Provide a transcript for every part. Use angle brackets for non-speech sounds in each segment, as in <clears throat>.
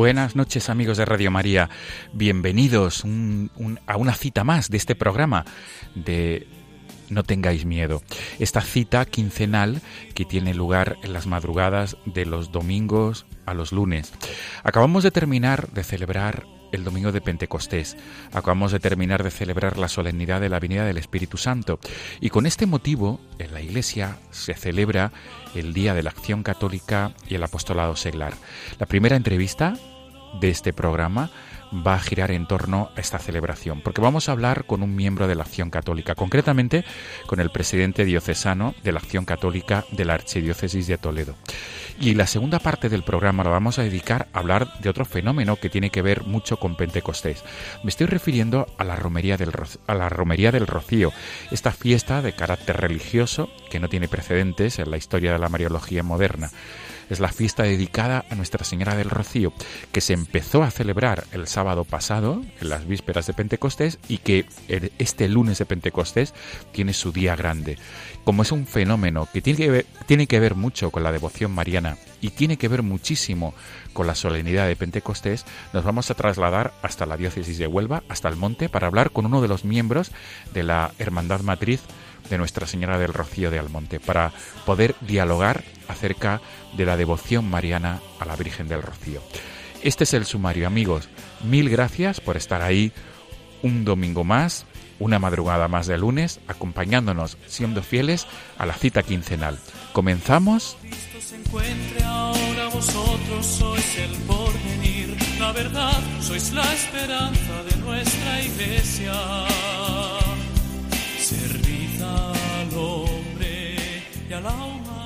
Buenas noches amigos de Radio María, bienvenidos a una cita más de este programa de No tengáis miedo. Esta cita quincenal que tiene lugar en las madrugadas de los domingos a los lunes. Acabamos de terminar de celebrar el domingo de Pentecostés. Acabamos de terminar de celebrar la solemnidad de la venida del Espíritu Santo. Y con este motivo, en la Iglesia se celebra el Día de la Acción Católica y el Apostolado Seglar. La primera entrevista de este programa va a girar en torno a esta celebración, porque vamos a hablar con un miembro de la Acción Católica, concretamente con el presidente diocesano de la Acción Católica de la Archidiócesis de Toledo. Y la segunda parte del programa la vamos a dedicar a hablar de otro fenómeno que tiene que ver mucho con Pentecostés. Me estoy refiriendo a la romería del, a la romería del Rocío, esta fiesta de carácter religioso que no tiene precedentes en la historia de la Mariología moderna. Es la fiesta dedicada a Nuestra Señora del Rocío, que se empezó a celebrar el sábado pasado, en las vísperas de Pentecostés, y que el- este lunes de Pentecostés tiene su día grande. Como es un fenómeno que tiene que ver, tiene que ver mucho con la devoción mariana y tiene que ver muchísimo con la solemnidad de Pentecostés, nos vamos a trasladar hasta la diócesis de Huelva, hasta el monte, para hablar con uno de los miembros de la Hermandad Matriz de Nuestra Señora del Rocío de Almonte, para poder dialogar acerca de la devoción mariana a la Virgen del Rocío. Este es el sumario, amigos. Mil gracias por estar ahí un domingo más, una madrugada más de lunes, acompañándonos, siendo fieles a la cita quincenal. Comenzamos. Vosotros sois el porvenir, la verdad, sois la esperanza de nuestra iglesia. Servid al hombre y a la humanidad.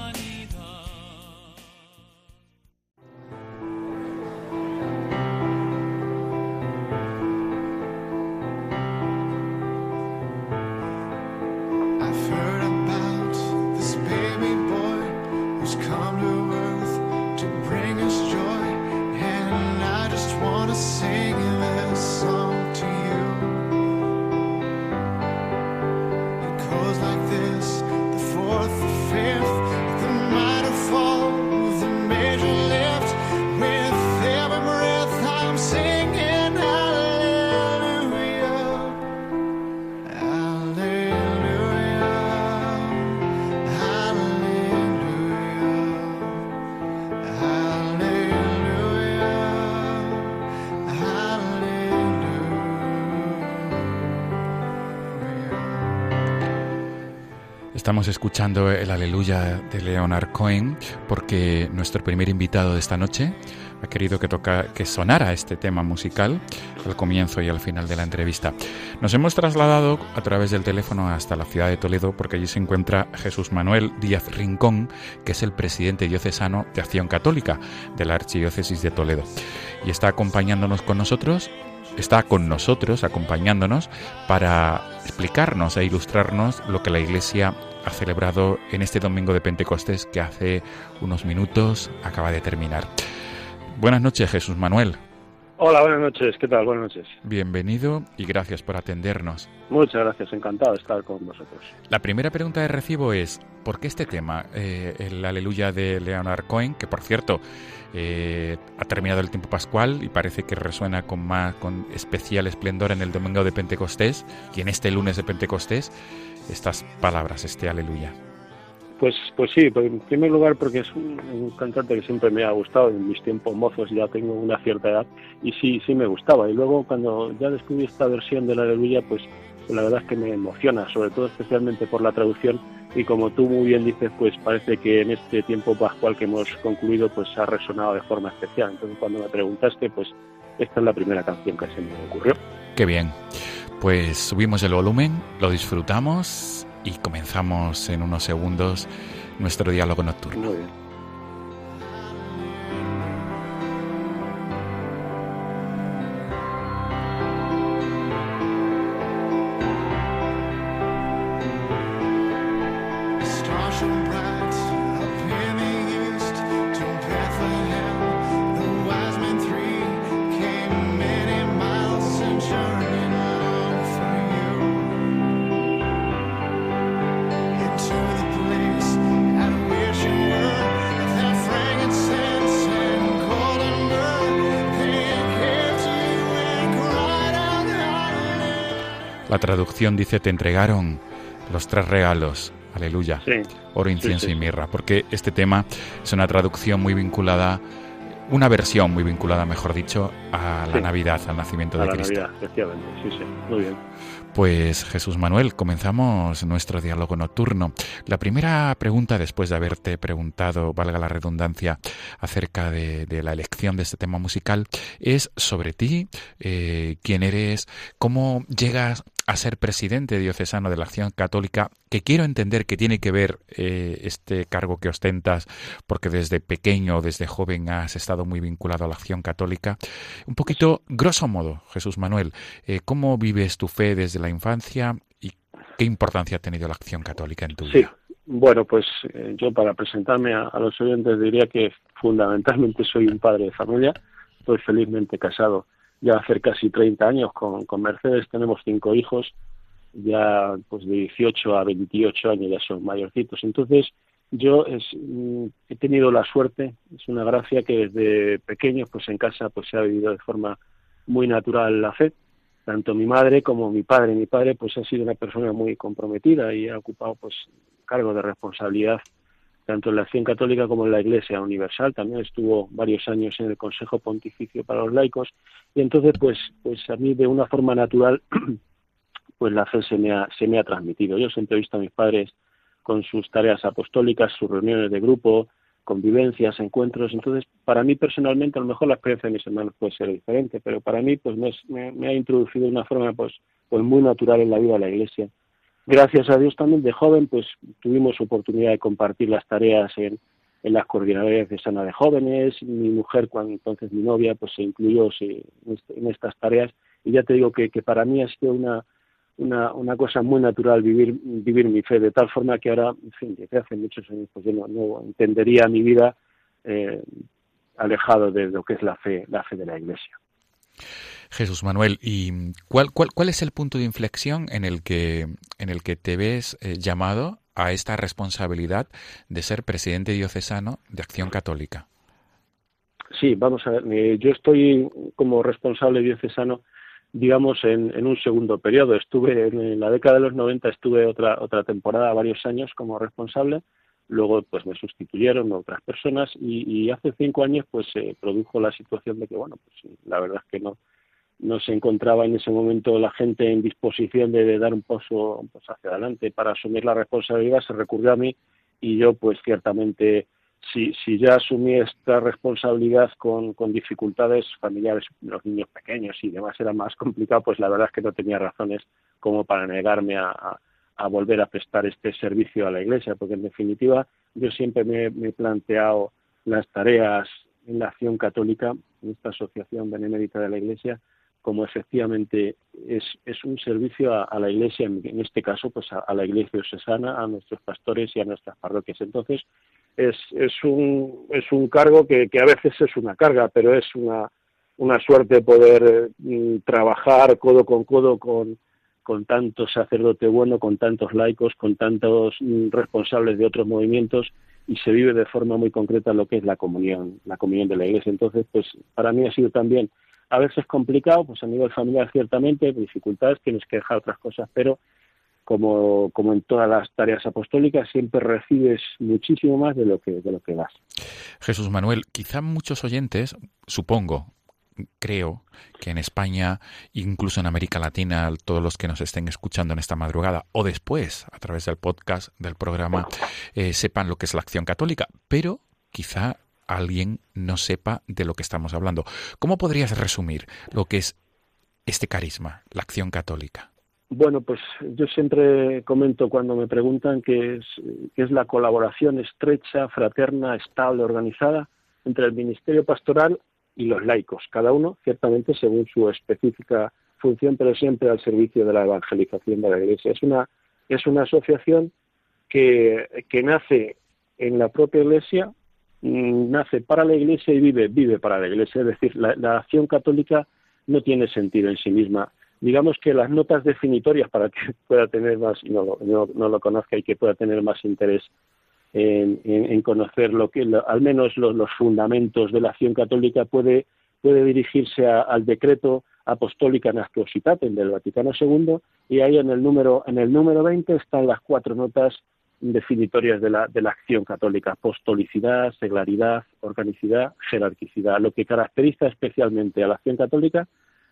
Estamos escuchando el Aleluya de Leonard Cohen porque nuestro primer invitado de esta noche ha querido que, toca, que sonara este tema musical al comienzo y al final de la entrevista. Nos hemos trasladado a través del teléfono hasta la ciudad de Toledo porque allí se encuentra Jesús Manuel Díaz Rincón, que es el presidente diocesano de Acción Católica de la Archidiócesis de Toledo. Y está acompañándonos con nosotros está con nosotros, acompañándonos, para explicarnos e ilustrarnos lo que la Iglesia ha celebrado en este domingo de Pentecostés que hace unos minutos acaba de terminar. Buenas noches, Jesús Manuel. Hola, buenas noches. ¿Qué tal? Buenas noches. Bienvenido y gracias por atendernos. Muchas gracias. Encantado de estar con vosotros. La primera pregunta de recibo es, ¿por qué este tema, eh, el Aleluya de Leonard Cohen, que por cierto eh, ha terminado el tiempo pascual y parece que resuena con más, con especial esplendor en el domingo de Pentecostés y en este lunes de Pentecostés, estas palabras, este Aleluya? Pues, pues sí, pues en primer lugar porque es un, cantante que siempre me ha gustado en mis tiempos mozos, ya tengo una cierta edad y sí, sí me gustaba. Y luego cuando ya descubrí esta versión de la Aleluya, pues la verdad es que me emociona, sobre todo especialmente por la traducción y como tú muy bien dices, pues parece que en este tiempo pascual que hemos concluido, pues ha resonado de forma especial. Entonces cuando me preguntaste, pues esta es la primera canción que se me ocurrió. Qué bien. Pues subimos el volumen, lo disfrutamos y comenzamos en unos segundos nuestro diálogo nocturno. Dice, te entregaron los tres regalos. Aleluya. Sí. Oro, incienso sí, y mirra. Porque este tema es una traducción muy vinculada, una versión muy vinculada, mejor dicho, a la. Navidad, al nacimiento A de la Cristo. Navidad, efectivamente. Sí, sí. Muy bien. Pues Jesús Manuel, comenzamos nuestro diálogo nocturno. La primera pregunta, después de haberte preguntado, valga la redundancia, acerca de, de la elección de este tema musical, es sobre ti, eh, quién eres, cómo llegas a ser presidente diocesano de la Acción Católica, que quiero entender que tiene que ver eh, este cargo que ostentas, porque desde pequeño, desde joven has estado muy vinculado a la Acción Católica. Un poquito, grosso modo, Jesús Manuel, eh, ¿cómo vives tu fe desde la infancia y qué importancia ha tenido la Acción Católica en tu Sí, vida? bueno, pues eh, yo para presentarme a, a los oyentes diría que fundamentalmente soy un padre de familia, estoy felizmente casado ya hace casi 30 años con, con Mercedes, tenemos cinco hijos, ya pues de 18 a 28 años ya son mayorcitos, entonces yo es, mm, he tenido la suerte, es una gracia que desde pequeño pues en casa pues se ha vivido de forma muy natural la fe, tanto mi madre como mi padre. Mi padre pues ha sido una persona muy comprometida y ha ocupado pues cargo de responsabilidad tanto en la acción católica como en la Iglesia Universal. También estuvo varios años en el Consejo Pontificio para los Laicos y entonces pues pues a mí de una forma natural <clears throat> pues la fe se me ha, se me ha transmitido. Yo siempre he visto a mis padres con sus tareas apostólicas, sus reuniones de grupo, convivencias, encuentros. Entonces, para mí personalmente, a lo mejor la experiencia de mis hermanos puede ser diferente, pero para mí, pues me, me, ha introducido de una forma, pues, pues muy natural en la vida de la Iglesia. Gracias a Dios también de joven, pues tuvimos oportunidad de compartir las tareas en, en las coordinadoras de sana de jóvenes. Mi mujer, cuando entonces mi novia, pues se incluyó sí, en, este- en estas tareas. Y ya te digo que, que para mí ha sido una, una, una cosa muy natural vivir, vivir mi fe, de tal forma que ahora, en fin, desde hace muchos años, pues yo no, no entendería mi vida eh, alejado de lo que es la fe, la fe de la Iglesia. Jesús Manuel, ¿y cuál, cuál, cuál es el punto de inflexión en el que, en el que te ves eh, llamado a esta responsabilidad de ser presidente diocesano de Acción Católica? Sí, vamos a ver, eh, yo estoy como responsable diocesano, digamos, en, en un segundo periodo. Estuve en, la década de los 90, estuve otra, otra temporada, varios años como responsable, luego pues me sustituyeron otras personas y, y hace cinco años pues se produjo la situación de que, bueno, pues la verdad es que no, no se encontraba en ese momento la gente en disposición de, dar un paso hacia adelante. Para asumir la responsabilidad, se recurrió a mí y yo pues ciertamente si, si ya asumí esta responsabilidad con, con dificultades familiares, los niños pequeños y demás era más complicado, pues la verdad es que no tenía razones como para negarme a, a, a volver a prestar este servicio a la Iglesia, porque en definitiva yo siempre me, me he planteado las tareas en la acción católica, en esta asociación benemérita de la Iglesia, como efectivamente es, es un servicio a, la Iglesia, en, este caso pues a, la Iglesia diocesana, a nuestros pastores y a nuestras parroquias. Entonces es, es, un, es un cargo que, que a veces es una carga, pero es una una suerte poder mm, trabajar codo con codo con, con tantos sacerdotes buenos, con tantos laicos, con tantos mm, responsables de otros movimientos y se vive de forma muy concreta lo que es la comunión, la comunión de la Iglesia. Entonces, pues para mí ha sido también a veces complicado, pues a nivel familiar ciertamente, dificultades, tienes que dejar otras cosas, pero como, como en todas las tareas apostólicas, siempre recibes muchísimo más de lo que, de lo que das. Jesús Manuel, quizá muchos oyentes, supongo, creo que en España, incluso en América Latina, todos los que nos estén escuchando en esta madrugada o después a través del podcast del programa, eh, sepan lo que es la acción católica, pero quizá alguien no sepa de lo que estamos hablando. ¿Cómo podrías resumir lo que es este carisma, la acción católica? Bueno, pues yo siempre comento cuando me preguntan que es, es la colaboración estrecha, fraterna, estable, organizada entre el ministerio pastoral y los laicos, cada uno ciertamente según su específica función, pero siempre al servicio de la evangelización de la Iglesia. Es una, es una asociación que, que nace en la propia Iglesia, nace para la Iglesia y vive, vive para la Iglesia. Es decir, la, acción católica no tiene sentido en sí misma digamos que las notas definitorias para que <laughs> pueda tener más, no, no, no lo conozca y que pueda tener más interés en, en, conocer lo que, al menos los, fundamentos de la acción católica, puede, puede dirigirse a, al decreto apostólica Nastositatem del Vaticano II y ahí en el número, en el número 20 están las cuatro notas definitorias de la, de la acción católica, apostolicidad, seglaridad, organicidad, jerarquicidad. Lo que caracteriza especialmente a la acción católica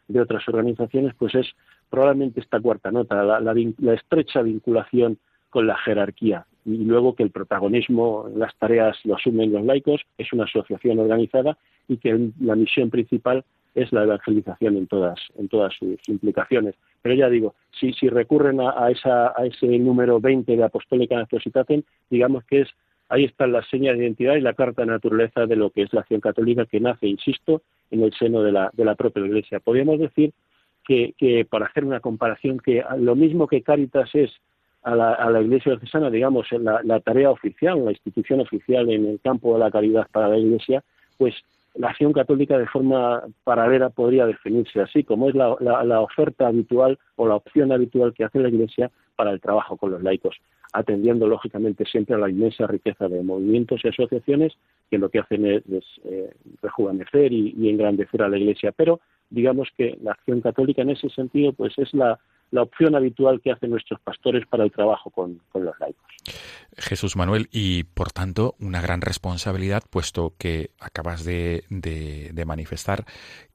de otras organizaciones, pues es probablemente esta cuarta nota, la, la, estrecha vinculación con la jerarquía y luego que el protagonismo las tareas lo asumen los laicos, es una asociación organizada y que la misión principal es la evangelización en todas, en todas sus implicaciones. Pero ya digo, si, si recurren a, esa, a ese número 20 de Apostólica Necesitaten, digamos que es ahí están las señas de identidad y la carta de naturaleza de lo que es la acción católica que nace, insisto, en el seno de la, de la propia Iglesia. Podríamos decir que, que, para hacer una comparación, que lo mismo que Cáritas es a la, a la Iglesia diocesana, digamos, la, la tarea oficial, la institución oficial en el campo de la caridad para la Iglesia, pues la acción católica de forma paralela podría definirse así, como es la, la, la, oferta habitual o la opción habitual que hace la Iglesia para el trabajo con los laicos, atendiendo lógicamente siempre a la inmensa riqueza de movimientos y asociaciones que lo que hacen es, eh, rejuvenecer y, y, engrandecer a la Iglesia. Pero digamos que la acción católica en ese sentido pues es la, la opción habitual que hacen nuestros pastores para el trabajo con, con, los laicos. Jesús Manuel, y por tanto una gran responsabilidad, puesto que acabas de, de, de manifestar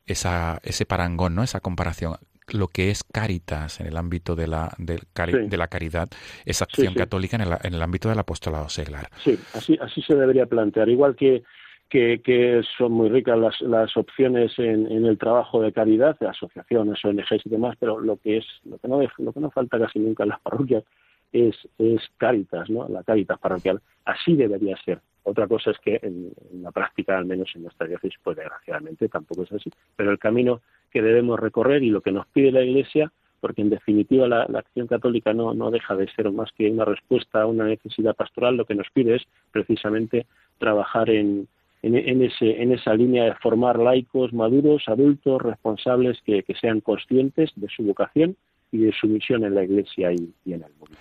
esa, ese parangón, ¿no? esa comparación lo que es Caritas en el ámbito de la, de, cari sí. de la caridad, esa acción sí, sí. católica en el, en el, ámbito del apostolado seglar. Sí, así, así se debería plantear. Igual que, que, que son muy ricas las, las opciones en, en, el trabajo de caridad, de asociaciones, ONGs y demás, pero lo que es, lo que no, lo que no falta casi nunca en las parroquias es, es Caritas, ¿no? La Caritas parroquial. Así debería ser. Otra cosa es que en, la práctica, al menos en nuestra diócesis, pues desgraciadamente tampoco es así. Pero el camino que debemos recorrer y lo que nos pide la Iglesia, porque en definitiva la, la, acción católica no, no deja de ser más que una respuesta a una necesidad pastoral, lo que nos pide es precisamente trabajar en, en, en, ese, en esa línea de formar laicos maduros, adultos, responsables, que, sean conscientes de su vocación y de su misión en la Iglesia y, en el mundo.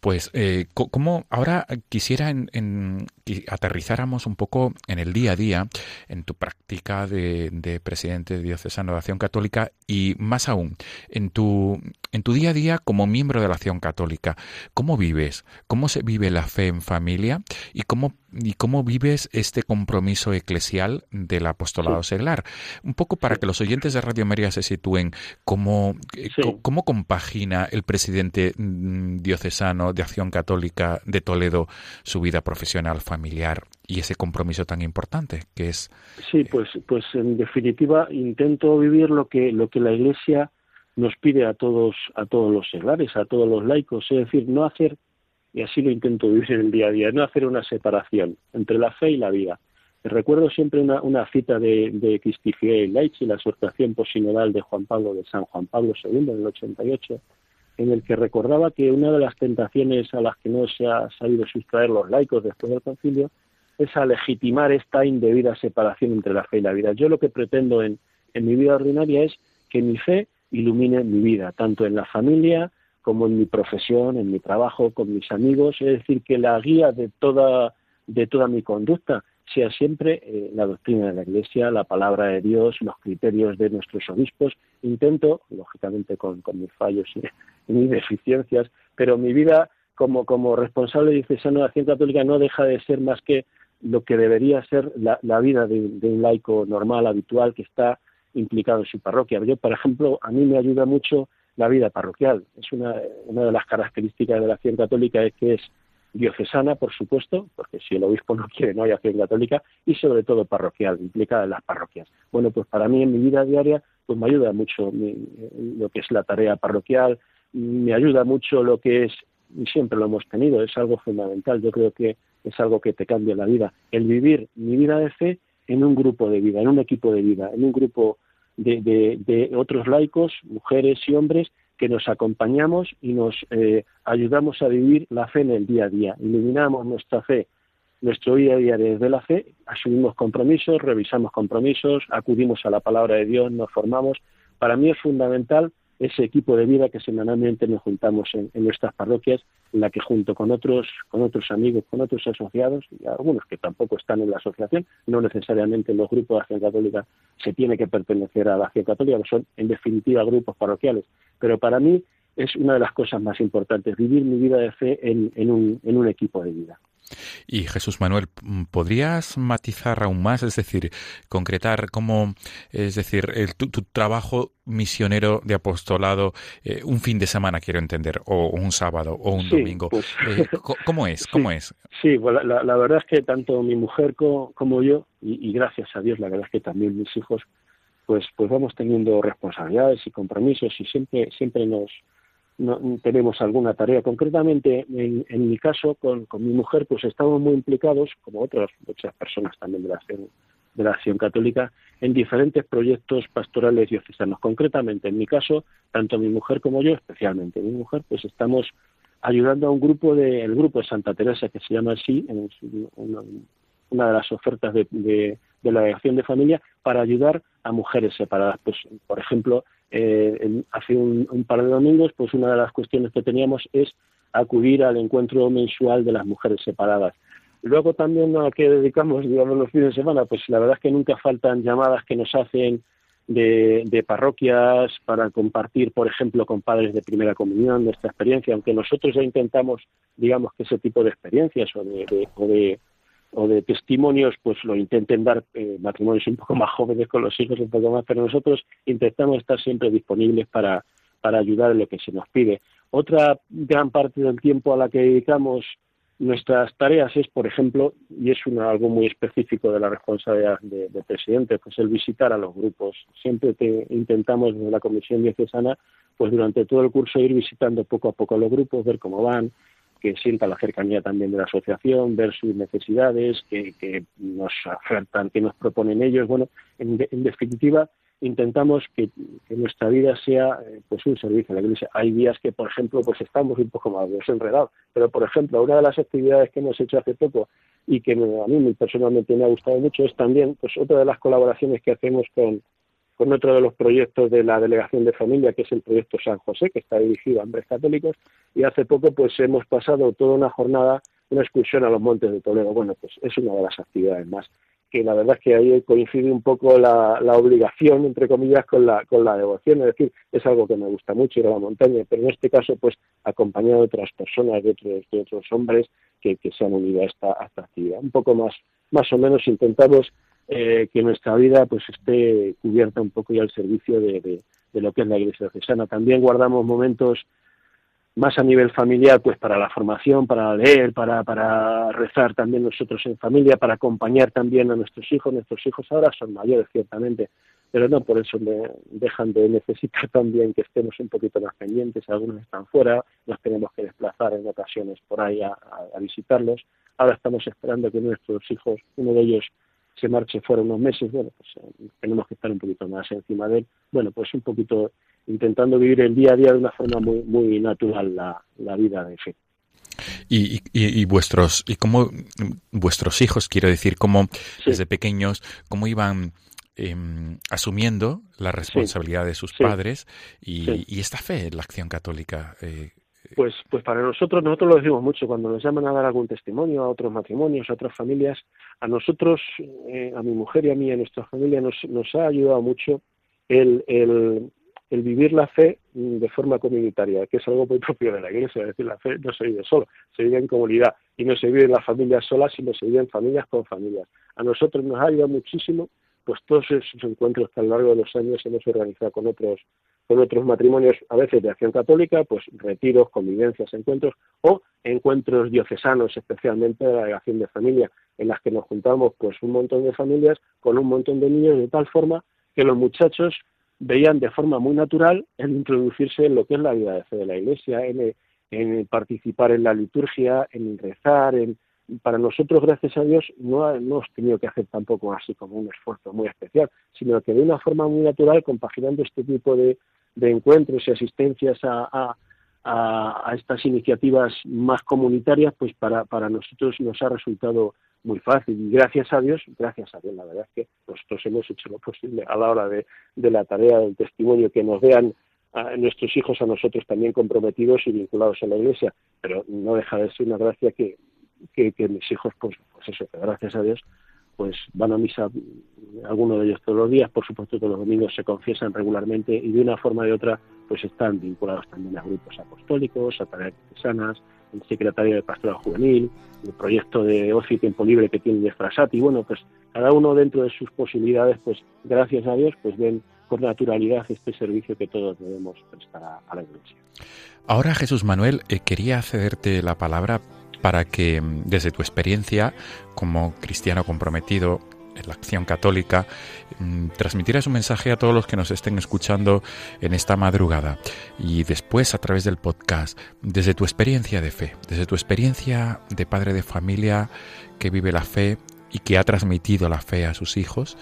Pues, eh, como ahora quisiera en, en, que aterrizáramos un poco en el día a día, en tu práctica de, de presidente diocesano de Acción Católica y más aún, en tu, en tu día a día como miembro de la Acción Católica. ¿Cómo vives? ¿Cómo se vive la fe en familia? ¿Y cómo, y cómo vives este compromiso eclesial del apostolado seglar? Un poco para que los oyentes de Radio María se sitúen, ¿cómo, sí. cómo compagina el presidente mm, diocesano de Acción Católica de Toledo su vida profesional, familiar y ese compromiso tan importante que es. Sí, pues, pues en definitiva intento vivir lo que lo que la Iglesia nos pide a todos a todos los seglares, a todos los laicos, es decir, no hacer y así lo intento vivir en el día a día, no hacer una separación entre la fe y la vida. Recuerdo siempre una, una cita de, de Christifié Laici, la exhortación posinodal de Juan Pablo de San Juan Pablo II en el 88, en el que recordaba que una de las tentaciones a las que no se ha sabido sustraer los laicos después del concilio es a legitimar esta indebida separación entre la fe y la vida. Yo lo que pretendo en, en mi vida ordinaria es que mi fe ilumine mi vida, tanto en la familia como en mi profesión, en mi trabajo, con mis amigos, es decir, que la guía de toda, de toda mi conducta sea siempre eh, la doctrina de la Iglesia, la palabra de Dios, los criterios de nuestros obispos. Intento, lógicamente con, mis fallos <laughs> y, mis deficiencias, pero mi vida como, como responsable de Acción Católica no deja de ser más que lo que debería ser la, vida de, un laico normal, habitual, que está implicado en su parroquia. Yo, por ejemplo, a mí me ayuda mucho la vida parroquial. Es una, una de las características de la acción católica es que es diocesana, por supuesto, porque si el obispo no quiere no hay acción católica, y sobre todo parroquial, implicada en las parroquias. Bueno, pues para mí en mi vida diaria, pues me ayuda mucho lo que es la tarea parroquial, me ayuda mucho lo que es, y siempre lo hemos tenido, es algo fundamental, yo creo que es algo que te cambia la vida, el vivir mi vida de fe en un grupo de vida, en un equipo de vida, en un grupo de, otros laicos, mujeres y hombres, que nos acompañamos y nos eh, ayudamos a vivir la fe en el día a día. Iluminamos nuestra fe, nuestro día a día desde la fe, asumimos compromisos, revisamos compromisos, acudimos a la palabra de Dios, nos formamos. Para mí es fundamental ese equipo de vida que semanalmente nos juntamos en, nuestras parroquias, en la que junto con otros, con otros amigos, con otros asociados, y algunos que tampoco están en la asociación, no necesariamente en los grupos de acción católica se tiene que pertenecer a la acción católica, son en definitiva grupos parroquiales. Pero para mí es una de las cosas más importantes, vivir mi vida de fe en un equipo de vida. Y Jesús Manuel, ¿podrías matizar aún más? Es decir, concretar cómo, es decir, tu, trabajo misionero de apostolado, eh, un fin de semana quiero entender, o un sábado, o un domingo. Pues, eh, <laughs> ¿Cómo es? ¿Cómo sí, es? Sí, pues la, verdad es que tanto mi mujer como, yo, y, gracias a Dios, la verdad es que también mis hijos, pues, pues vamos teniendo responsabilidades y compromisos y siempre, siempre nos, no, tenemos alguna tarea. Concretamente, en, mi caso, con, mi mujer, pues estamos muy implicados, como otras muchas personas también de la acción, de la acción católica, en diferentes proyectos pastorales diocesanos. Concretamente, en mi caso, tanto mi mujer como yo, especialmente mi mujer, pues estamos ayudando a un grupo de, el grupo de Santa Teresa, que se llama así, en una, de las ofertas de, de, de la acción de familia, para ayudar a mujeres separadas. Pues, por ejemplo, eh, hace un, par de domingos, pues una de las cuestiones que teníamos es acudir al encuentro mensual de las mujeres separadas. Luego también a qué dedicamos, digamos, los fines de semana, pues la verdad es que nunca faltan llamadas que nos hacen de, parroquias para compartir, por ejemplo, con padres de primera comunión nuestra experiencia, aunque nosotros ya intentamos, digamos, que ese tipo de experiencias o de o de testimonios, pues lo intenten dar eh, matrimonios un poco <laughs> más jóvenes con los hijos, un poco más, pero nosotros intentamos estar siempre disponibles para, para ayudar en lo que se nos pide. Otra gran parte del tiempo a la que dedicamos nuestras tareas es, por ejemplo, y es una, algo muy específico de la responsabilidad de, presidente, pues el visitar a los grupos. Siempre que intentamos desde la Comisión Diocesana, pues durante todo el curso ir visitando poco a poco los grupos, ver cómo van, que sienta la cercanía también de la asociación, ver sus necesidades, que, nos ofertan, que nos proponen ellos. Bueno, en, definitiva, intentamos que, nuestra vida sea eh, pues un servicio a la Iglesia. Hay días que, por ejemplo, pues estamos un poco más desenredados, pero, por ejemplo, una de las actividades que hemos hecho hace poco y que a mí personalmente me ha gustado mucho es también pues otra de las colaboraciones que hacemos con, con otro de los proyectos de la Delegación de Familia, que es el proyecto San José, que está dirigido a hombres católicos, y hace poco pues hemos pasado toda una jornada, una excursión a los Montes de Toledo. Bueno, pues es una de las actividades más que la verdad es que ahí coincide un poco la, obligación, entre comillas, con la, con la devoción, es decir, es algo que me gusta mucho ir a la montaña, pero en este caso, pues, acompañado de otras personas, de otros, de otros hombres que, se han unido a esta, a esta actividad. Un poco más, más o menos intentamos eh, que nuestra vida pues esté cubierta un poco y al servicio de, lo que es la Iglesia Diocesana. También guardamos momentos más a nivel familiar, pues para la formación, para leer, para, para rezar también nosotros en familia, para acompañar también a nuestros hijos. Nuestros hijos ahora son mayores, ciertamente, pero no por eso dejan de necesitar <laughs> también que estemos un poquito más pendientes. Algunos están fuera, nos tenemos que desplazar en ocasiones por ahí a visitarlos. Ahora estamos esperando que nuestros hijos, uno de ellos se marche fuera unos meses, bueno, pues eh, tenemos que estar un poquito más encima de él. Bueno, pues un poquito intentando vivir el día a día de una forma muy, muy natural la, la vida de fe. Y, y, vuestros y cómo vuestros hijos quiero decir cómo desde pequeños cómo iban em, asumiendo la responsabilidad de sus sí, padres y, y esta fe en la acción católica. eh, Pues, pues para nosotros, nosotros lo decimos mucho cuando nos llaman a dar algún testimonio a otros matrimonios, a otras familias, a nosotros, eh, a mi mujer y a mí, a nuestra familia, nos, nos ha ayudado mucho el, el, el vivir la fe de forma comunitaria, que es algo muy <laughs> propio de la Iglesia, es decir, la fe no se vive solo, se vive en comunidad y no se vive en las familias solas, sino se vive en familias con familias. A nosotros nos ha ayudado muchísimo, pues todos esos encuentros que a lo largo de los años hemos organizado con otros con otros matrimonios, a veces de acción católica, pues retiros, convivencias, encuentros, o encuentros diocesanos, especialmente de la delegación de familia, en las que nos juntamos pues un montón de familias con un montón de niños, de tal forma que los muchachos veían de forma muy natural el introducirse en lo que es la vida de fe de la Iglesia, en, en participar en la liturgia, en rezar, en, para nosotros, gracias a Dios, no, no hemos tenido que hacer tampoco así como un esfuerzo muy especial, sino que de una forma muy natural, compaginando este tipo de, de encuentros y asistencias a, a, a- estas iniciativas más comunitarias, pues para, para nosotros nos ha resultado muy fácil. Y gracias a Dios, gracias a Dios, la verdad es que nosotros hemos hecho lo posible a la hora de, de la tarea del testimonio, que nos vean a nuestros hijos a nosotros también comprometidos y vinculados a la Iglesia, pero no deja de ser una gracia que, que, que mis hijos, pues, pues eso, gracias a Dios, pues van a misa, algunos de ellos todos los días, por supuesto que los domingos se confiesan regularmente y de una forma de otra, pues están vinculados también a grupos apostólicos, a tareas sanas, el secretario de Pastoral Juvenil, el proyecto de ocio y tiempo libre que tiene de Frasati, bueno, pues cada uno dentro de sus posibilidades, pues gracias a Dios, pues ven con naturalidad este servicio que todos debemos prestar a, a la Iglesia. Ahora, Jesús Manuel, eh, quería cederte la palabra para que, mm, desde tu experiencia como cristiano comprometido en la acción católica, mm, transmitieras un mensaje a todos los que nos estén escuchando en esta madrugada y después a través del podcast, desde tu experiencia de fe, desde tu experiencia de padre de familia que vive la fe y que ha transmitido la fe a sus hijos.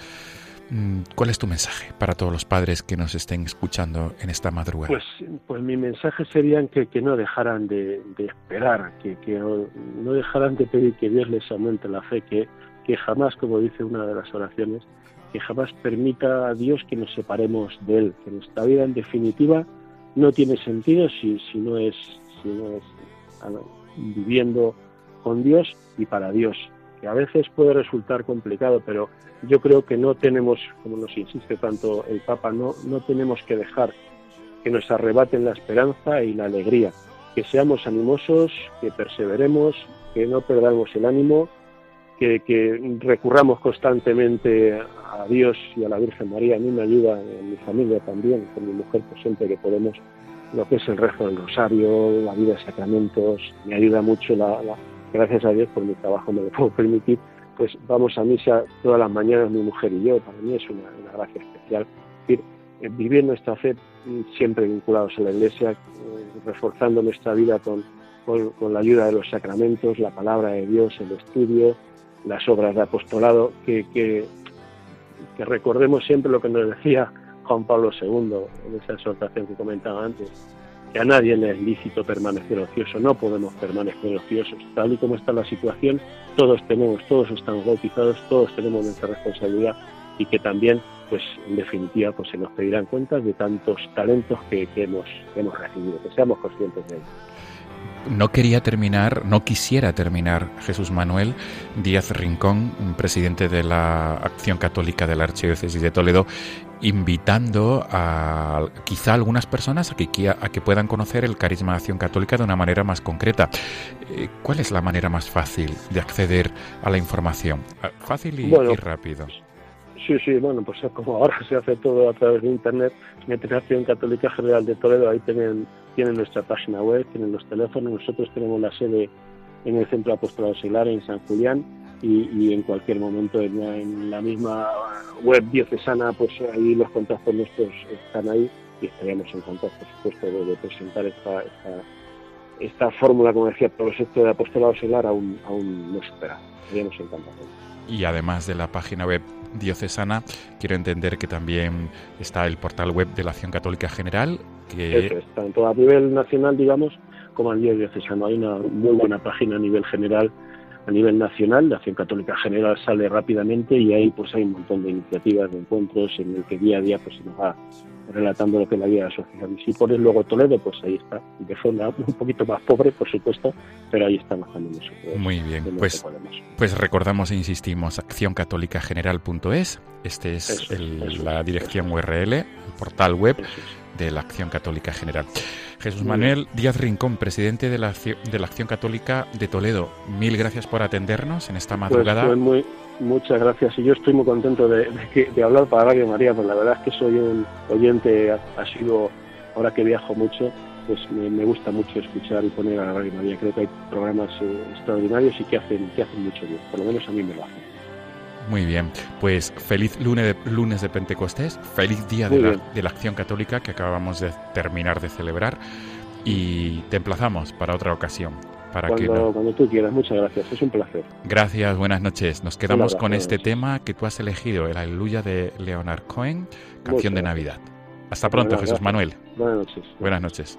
Mm, ¿Cuál es tu mensaje para todos los padres que nos estén escuchando en esta madrugada? Pues, pues mi mensaje sería que, que no dejaran de, de esperar, que, que no dejaran de pedir que Dios les aumente la fe, que, que jamás, como dice una de las oraciones, que jamás permita a Dios que nos separemos de Él, que nuestra vida en definitiva no tiene sentido si, si no es, si no es viviendo con Dios y para Dios, que a veces puede resultar complicado, pero yo creo que no tenemos, como nos insiste tanto el Papa, no, no tenemos que dejar que nos arrebaten la esperanza y la alegría, que seamos animosos, que perseveremos, que no perdamos el ánimo, que, que recurramos constantemente a Dios y a la Virgen María. A mí me ayuda en mi familia también, con mi mujer, pues siempre que podemos, lo que es el rezo del rosario, la vida de sacramentos, me ayuda mucho, la, la- gracias a Dios por mi trabajo me lo puedo permitir, pues vamos a misa todas las mañanas mi mujer y yo, para mí es una, gracia especial. Es eh, vivir nuestra fe mm, siempre vinculados a la Iglesia, eh, reforzando nuestra vida con, la ayuda de los sacramentos, la palabra de Dios, el estudio, las obras de apostolado, que, que, que recordemos siempre lo que nos decía Juan Pablo II en esa exhortación que comentaba antes, a nadie le es lícito permanecer ocioso, no podemos permanecer ociosos, tal y como está la situación, todos tenemos, todos estamos bautizados, todos tenemos nuestra responsabilidad y que también, pues en definitiva, pues se nos pedirán cuentas de tantos talentos que, que hemos, que hemos recibido, que seamos conscientes de ello. No quería terminar, no quisiera terminar Jesús Manuel Díaz Rincón, presidente de la Acción Católica de la Archidiócesis de Toledo, invitando a quizá algunas personas a que, a que puedan conocer el carisma de Acción Católica de una manera más concreta. Eh, ¿Cuál es la manera más fácil de acceder a la información? Ah, Fácil y, Bueno, y rápido. Sí, sí, bueno, pues <laughs> como ahora se hace todo a través de Internet, Acción Católica General de Toledo, ahí tienen, tienen nuestra página web, tienen los teléfonos, nosotros tenemos la sede en el Centro Apostolado Seglar en San Julián y, en cualquier momento en la, en misma web diocesana, pues ahí los contactos nuestros están ahí y estaríamos encantados, por supuesto, de, presentar esta, esta, esta fórmula, como decía, proyecto de Apostolado Seglar aún, aún no superado. Estaríamos encantados. Y además de la página web diocesana, quiero entender que también está el portal web de la Acción Católica General, que tanto a nivel nacional, digamos, como a nivel diocesano. Hay una muy buena página a nivel general a nivel nacional, la Acción Católica General sale rápidamente y ahí pues hay un montón de iniciativas, de encuentros en el que día a día pues se nos va relatando lo que la vida de la asociación. Y si pones luego Toledo, pues ahí está, de forma un poquito más pobre, por supuesto, pero ahí estamos también eso. Muy bien, pues, pues recordamos e insistimos, accioncatolicageneral.es, este es Eso es, el- eso la eso dirección URL, el portal web. De la Acción Católica General. Jesús Manuel Díaz Rincón, presidente de la, Acción- de la Acción Católica de Toledo, mil gracias por atendernos en esta Pues, madrugada. pues muy, muchas gracias y yo estoy muy contento de, de hablar para Radio María, pues la verdad es que soy un oyente, sido, ahora que viajo mucho, pues me, me gusta mucho escuchar y poner a la Radio María. Creo que hay programas eh, extraordinarios y que hacen, que hacen mucho bien, por lo menos a mí me lo hacen. Muy bien, pues feliz lunes de, lunes de Pentecostés, feliz día de la, de la Acción Católica que acabamos de terminar de celebrar y te emplazamos para otra ocasión. Para que Cuando, no- cuando tú quieras, muchas gracias, es un placer. Gracias, buenas noches. Nos quedamos abrazo, con este tema que tú has elegido, el Aleluya de Leonard Cohen, canción de Navidad. Hasta pronto, Jesús gracias. Manuel. Buenas noches. Buenas noches.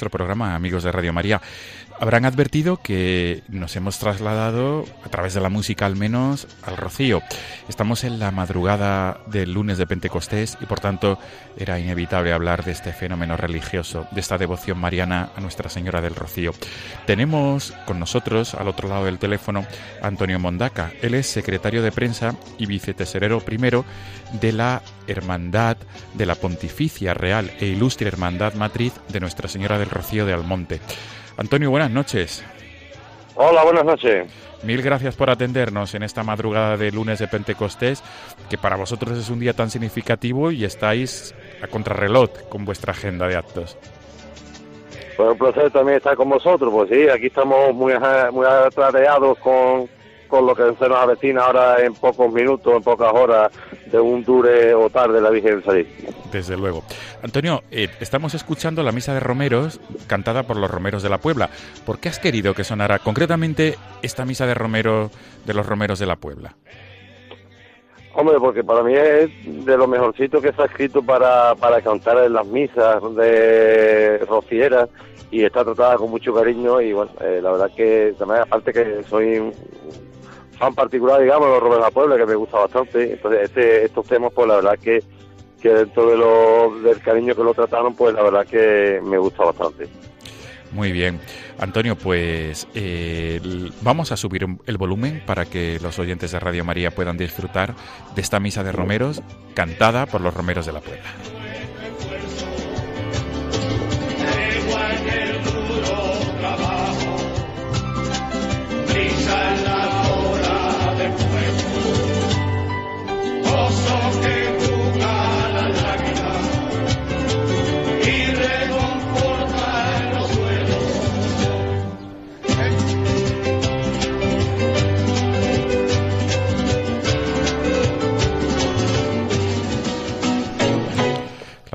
Nuestro programa, amigos de Radio María. Habrán advertido que nos hemos trasladado, a través de la música al menos, al Rocío. Estamos en la madrugada del lunes de Pentecostés y por tanto era inevitable hablar de este fenómeno religioso, de esta devoción mariana a Nuestra Señora del Rocío. Tenemos con nosotros, al otro lado del teléfono, Antonio Mondaca. Él es secretario de prensa y vicetesorero primero de la Hermandad de la Pontificia Real e Ilustre Hermandad Matriz de Nuestra Señora del Rocío de Almonte. Antonio, buenas noches. Hola, buenas noches. Mil gracias por atendernos en esta madrugada de lunes de Pentecostés, que para vosotros es un día tan significativo y estáis a contrarreloj con vuestra agenda de actos. Pues un placer también estar con vosotros. Pues sí, aquí estamos muy, muy atradeados con, con lo que se nos avecina ahora en pocos minutos, en pocas horas, de un dure o tarde la Virgen del Salir. Desde luego. Antonio, eh, estamos escuchando la misa de romeros cantada por los romeros de la Puebla. ¿Por qué has querido que sonara concretamente esta misa de romero de los romeros de la Puebla? Hombre, porque para mí es de lo mejorcito que se ha escrito para, para cantar en las misas de rocieras y está tratada con mucho cariño y bueno, eh, la verdad que también aparte que soy fan particular, digamos, de la Puebla, que me gusta bastante, entonces este, estos temas pues la verdad que, que dentro de lo, del cariño que lo trataron pues la verdad que me gusta bastante. Muy bien. Antonio, pues eh, vamos a subir el volumen para que los oyentes de Radio María puedan disfrutar de esta misa de romeros cantada por los romeros de la Puebla.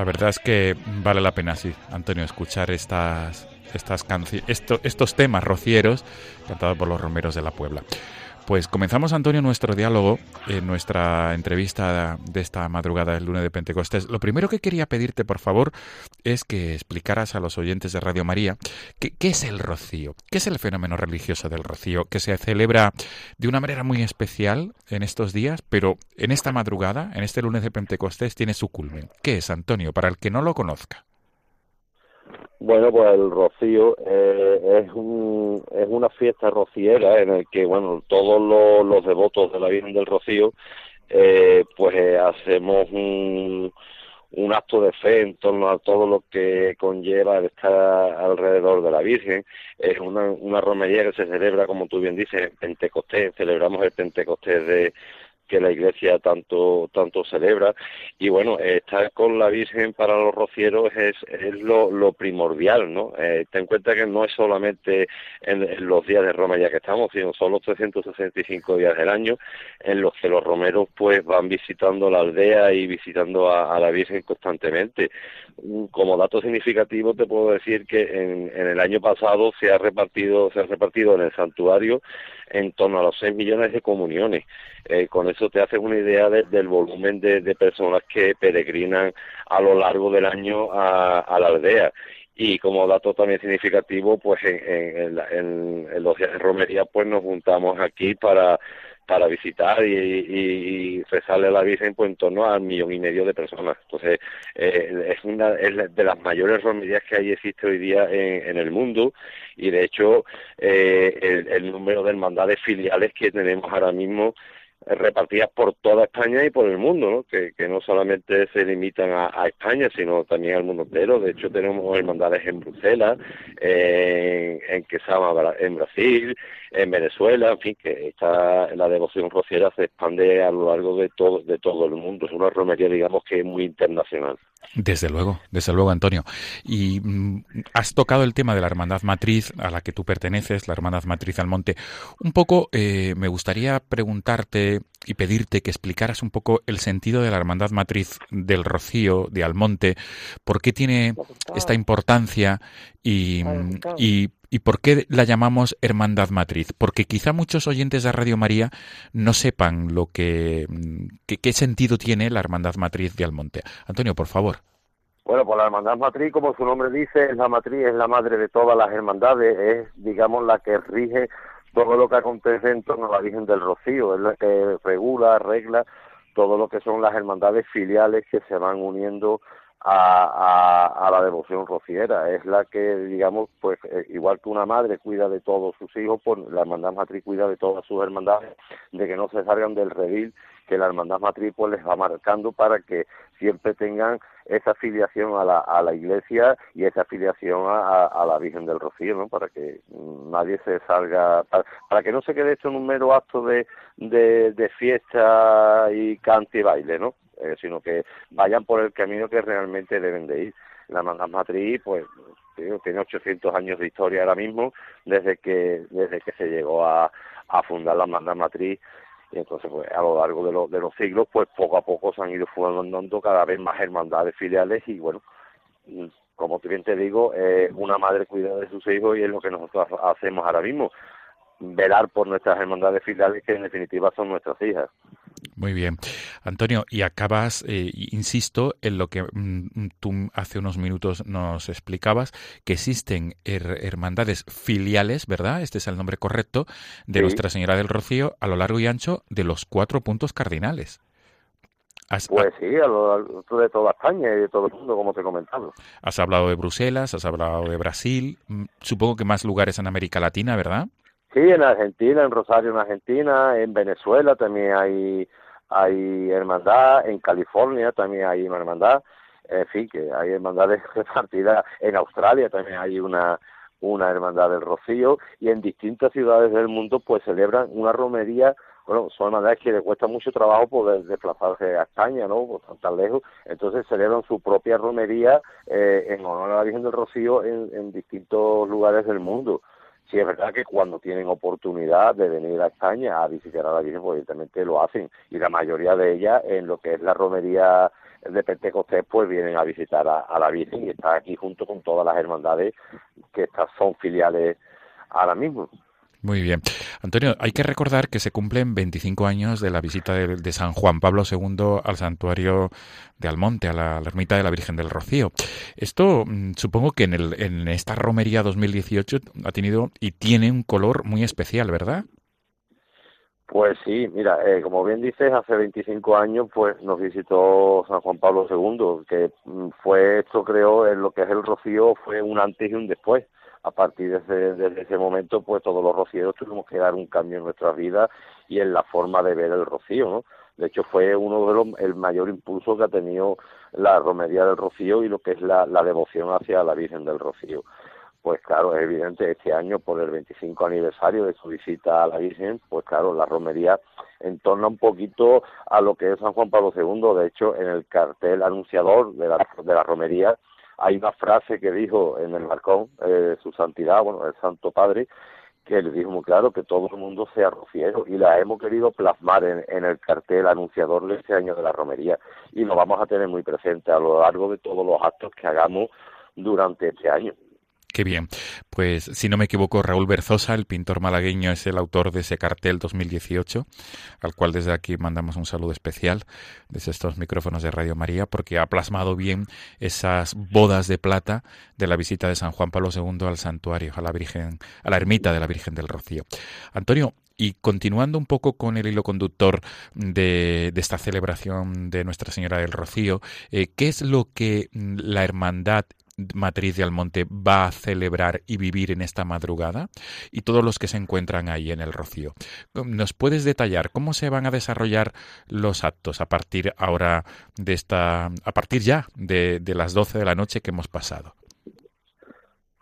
Verdad es que vale la pena, sí, Antonio, escuchar estas, estas canci- esto- estos temas rocieros cantados por los romeros de la Puebla. Pues comenzamos, Antonio, nuestro diálogo en nuestra entrevista de esta madrugada del lunes de Pentecostés. Lo primero que quería pedirte, por favor, es que explicaras a los oyentes de Radio María qué, qué es el rocío, qué es el fenómeno religioso del rocío, que se celebra de una manera muy especial en estos días, pero en esta madrugada, en este lunes de Pentecostés, tiene su culmen. ¿Qué es, Antonio, para el que no lo conozca? Bueno, pues el rocío eh, es, un, es una fiesta rociera en el que, bueno, todos los, los devotos de la Virgen del Rocío, eh, pues eh, hacemos un, un acto de fe en torno a todo lo que conlleva el estar alrededor de la Virgen. Es una, una romería que se celebra, como tú bien dices, en Pentecostés. Celebramos el Pentecostés de, que la iglesia tanto tanto celebra. Y bueno estar con la Virgen para los rocieros es, es lo, primordial no eh, ten en cuenta que no es solamente en, los días de Roma ya que estamos sino son los 365 días del año en los que los romeros pues van visitando la aldea y visitando a, la Virgen constantemente. Como dato significativo te puedo decir que en, en el año pasado se ha repartido se ha repartido en el santuario en torno a los 6 millones de comuniones. Eh, con eso te haces una idea de, del volumen de, de, personas que peregrinan a lo largo del año a, a la aldea. Y como dato también significativo, pues en, en, en, en los días de romería, pues nos juntamos aquí para para visitar y, y, y, rezarle la Virgen pues en torno al millón y medio de personas. Entonces, eh, es una es de las mayores romerías que hay existe hoy día en, en el mundo y de hecho eh, el, el, número de hermandades filiales que tenemos ahora mismo repartidas por toda España y por el mundo, ¿no? Que, que no solamente se limitan a, a, España, sino también al mundo entero. De hecho, tenemos hermandades en Bruselas, en, en Quesama, en Brasil, en Venezuela, en fin, que esta, la devoción rociera se expande a lo largo de todo, de todo el mundo. Es una romería, digamos, que es muy internacional. Desde luego, desde luego, Antonio. Y mm, has tocado el tema de la Hermandad Matriz a la que tú perteneces, la Hermandad Matriz al Monte. Un poco eh, me gustaría preguntarte y pedirte que explicaras un poco el sentido de la Hermandad Matriz del Rocío, de Almonte, por qué tiene esta importancia y, y, y, por qué la llamamos Hermandad Matriz. Porque quizá muchos oyentes de Radio María no sepan lo que, qué sentido tiene la Hermandad Matriz de Almonte. Antonio, por favor. Bueno, pues la hermandad matriz, como su nombre dice, es la matriz, es la madre de todas las hermandades, es, digamos, la que rige todo lo que acontece en torno a la Virgen del Rocío, es la que regula, arregla todo lo que son las hermandades filiales que se van uniendo a, a, a, la devoción rociera. Es la que, digamos, pues eh, igual que una madre cuida de todos sus hijos, pues la hermandad matriz cuida de todas sus hermandades, de que no se salgan del redil que la hermandad matriz pues les va marcando para que siempre tengan esa afiliación a la, a la iglesia y esa afiliación a, la Virgen del Rocío, ¿no? Para que nadie se salga, para, que no se quede esto en un mero acto de, de, fiesta y cante y baile, ¿no? Eh, sino que vayan por el camino que realmente deben de ir. La hermandad matriz, pues, tiene 800 años de historia ahora mismo, desde que, desde que se llegó a, a fundar la hermandad matriz y entonces pues a lo largo de, lo, de los siglos pues poco a poco se han ido fundando cada vez más hermandades filiales y bueno como bien te digo eh, una madre cuida de sus hijos y es lo que nosotros hacemos ahora mismo velar por nuestras hermandades filiales que en definitiva son nuestras hijas muy bien. Antonio, y acabas, eh, insisto, en lo que mm, tú hace unos minutos nos explicabas, que existen her hermandades filiales, ¿verdad? Este es el nombre correcto, de sí. Nuestra Señora del Rocío a lo largo y ancho de los cuatro puntos cardinales. Has, pues sí, a lo largo de toda España y de todo el mundo, como te he comentado. Has hablado de Bruselas, has hablado de Brasil, mm, supongo que más lugares en América Latina, ¿verdad? Sí, en Argentina, en Rosario, en Argentina, en Venezuela también hay hay hermandad, en California también hay una hermandad, en fin, que hay hermandades <laughs> repartidas, en Australia también hay una una hermandad del Rocío y en distintas ciudades del mundo pues celebran una romería bueno, son hermandades que les cuesta mucho trabajo poder desplazarse a España, ¿no? Tan, tan lejos. Entonces celebran su propia romería eh, en honor a la Virgen del Rocío en, en distintos lugares del mundo. Sí, es verdad que cuando tienen oportunidad de venir a España a visitar a la Virgen, pues evidentemente lo hacen. Y la mayoría de ellas, en lo que es la romería de Pentecostés, pues vienen a visitar a, a la Virgen y está aquí junto con todas las hermandades que estas son filiales ahora mismo. Muy bien. Antonio, hay que recordar que se cumplen 25 años de la visita de, San Juan Pablo II al santuario de Almonte, a la, ermita de la Virgen del Rocío. Esto mm, supongo que en esta romería 2018 ha tenido y tiene un color muy especial, ¿verdad? Pues sí, mira, eh, como bien dices, hace 25 años pues nos visitó San Juan Pablo II, que mm, fue esto creo en lo que es el rocío fue un antes y un después. A partir de ese, ese momento pues todos los rocieros tuvimos que dar un cambio en nuestras vidas y en la forma de ver el rocío, ¿no? De hecho fue uno de los el mayor impulso que ha tenido la romería del rocío y lo que es la, la devoción hacia la Virgen del Rocío pues claro, es evidente, este año por el 25 aniversario de su visita a la Virgen, pues claro, la romería entorna un poquito a lo que es San Juan Pablo II. De hecho, en el cartel anunciador de la, de la romería hay una frase que dijo en el balcón eh, su santidad, bueno, el Santo Padre, que le dijo muy claro que todo el mundo sea rociero y la hemos querido plasmar en, en, el cartel anunciador de este año de la romería y lo vamos a tener muy presente a lo largo de todos los actos que hagamos durante este año. Qué bien. Pues si no me equivoco, Raúl Berzosa, el pintor malagueño, es el autor de ese cartel 2018, al cual desde aquí mandamos un saludo especial desde estos micrófonos de Radio María, porque ha plasmado bien esas bodas de plata de la visita de San Juan Pablo II al santuario, a la Virgen, a la ermita de la Virgen del Rocío. Antonio, y continuando un poco con el hilo conductor de, esta celebración de Nuestra Señora del Rocío, eh, ¿qué es lo que la hermandad Matriz de Almonte va a celebrar y vivir en esta madrugada y todos los que se encuentran ahí en el Rocío. ¿Nos puedes detallar cómo se van a desarrollar los actos a partir ahora de esta, a partir ya de, de las 12 de la noche que hemos pasado?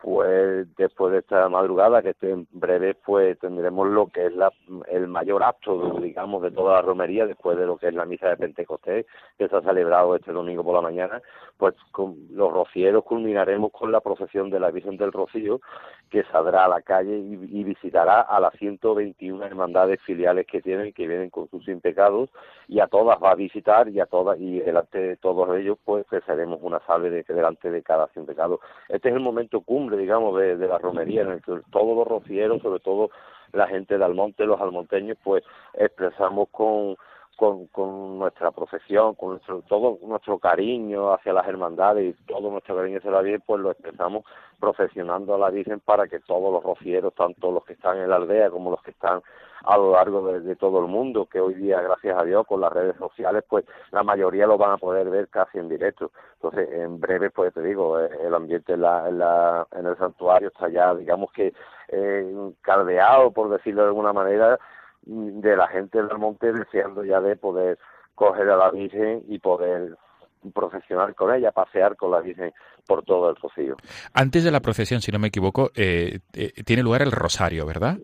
Pues después de esta madrugada, que esté en breve, pues tendremos lo que es la, el mayor acto, digamos, de toda la romería, después de lo que es la misa de Pentecostés, que se ha celebrado este domingo por la mañana, pues con los rocieros culminaremos con la procesión de la Virgen del Rocío, que saldrá a la calle y, visitará a las 121 hermandades filiales que tienen, que vienen con sus impecados, y a todas va a visitar, y a todas, y delante de todos ellos, pues haremos una salve de, delante de cada sin pecado. Este es el momento cumbre digamos, de, de la romería, en el que todos los rocieros, sobre todo la gente de Almonte, los almonteños, pues expresamos con, con, con nuestra profesión, con nuestro, todo nuestro cariño hacia las hermandades y todo nuestro cariño hacia la Virgen, pues lo expresamos profesionando a la Virgen para que todos los rocieros, tanto los que están en la aldea como los que están a lo largo de, de, todo el mundo, que hoy día, gracias a Dios, con las redes sociales, pues la mayoría lo van a poder ver casi en directo. Entonces, en breve, pues te digo, eh, el ambiente en, la, en, la, en el santuario está ya, digamos que, eh, caldeado, por decirlo de alguna manera, de la gente del monte deseando ya de poder coger a la Virgen y poder profesional con ella, pasear con la Virgen por todo el Rocío. Antes de la procesión, si no me equivoco, eh, eh, tiene lugar el Rosario, ¿verdad?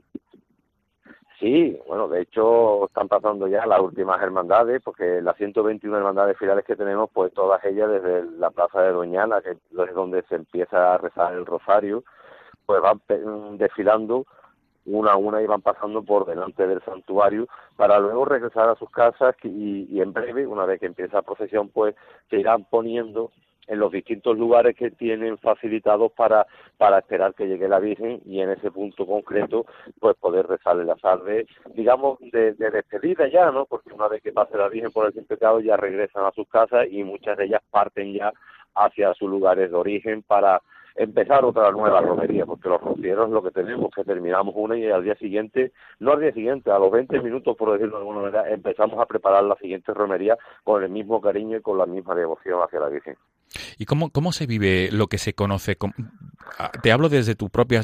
Sí, bueno, de hecho están pasando ya las últimas hermandades, porque las 121 hermandades filiales que tenemos, pues todas ellas desde la Plaza de Doñana, que es donde se empieza a rezar el rosario, pues van desfilando una a una y van pasando por delante del santuario para luego regresar a sus casas y, y en breve, una vez que empieza la procesión, pues se irán poniendo en los distintos lugares que tienen facilitados para, para esperar que llegue la Virgen y en ese punto concreto pues poder rezarle la salve, digamos, de, de despedida ya, ¿no? Porque una vez que pase la Virgen por el sin pecado ya regresan a sus casas y muchas de ellas parten ya hacia sus lugares de origen para empezar otra nueva romería, porque los rocieros lo que tenemos que terminamos una y al día siguiente, no al día siguiente, a los 20 minutos, por decirlo de alguna manera, empezamos a preparar la siguiente romería con el mismo cariño y con la misma devoción hacia la Virgen. ¿Y cómo, cómo se vive lo que se conoce? Te hablo desde tu propia,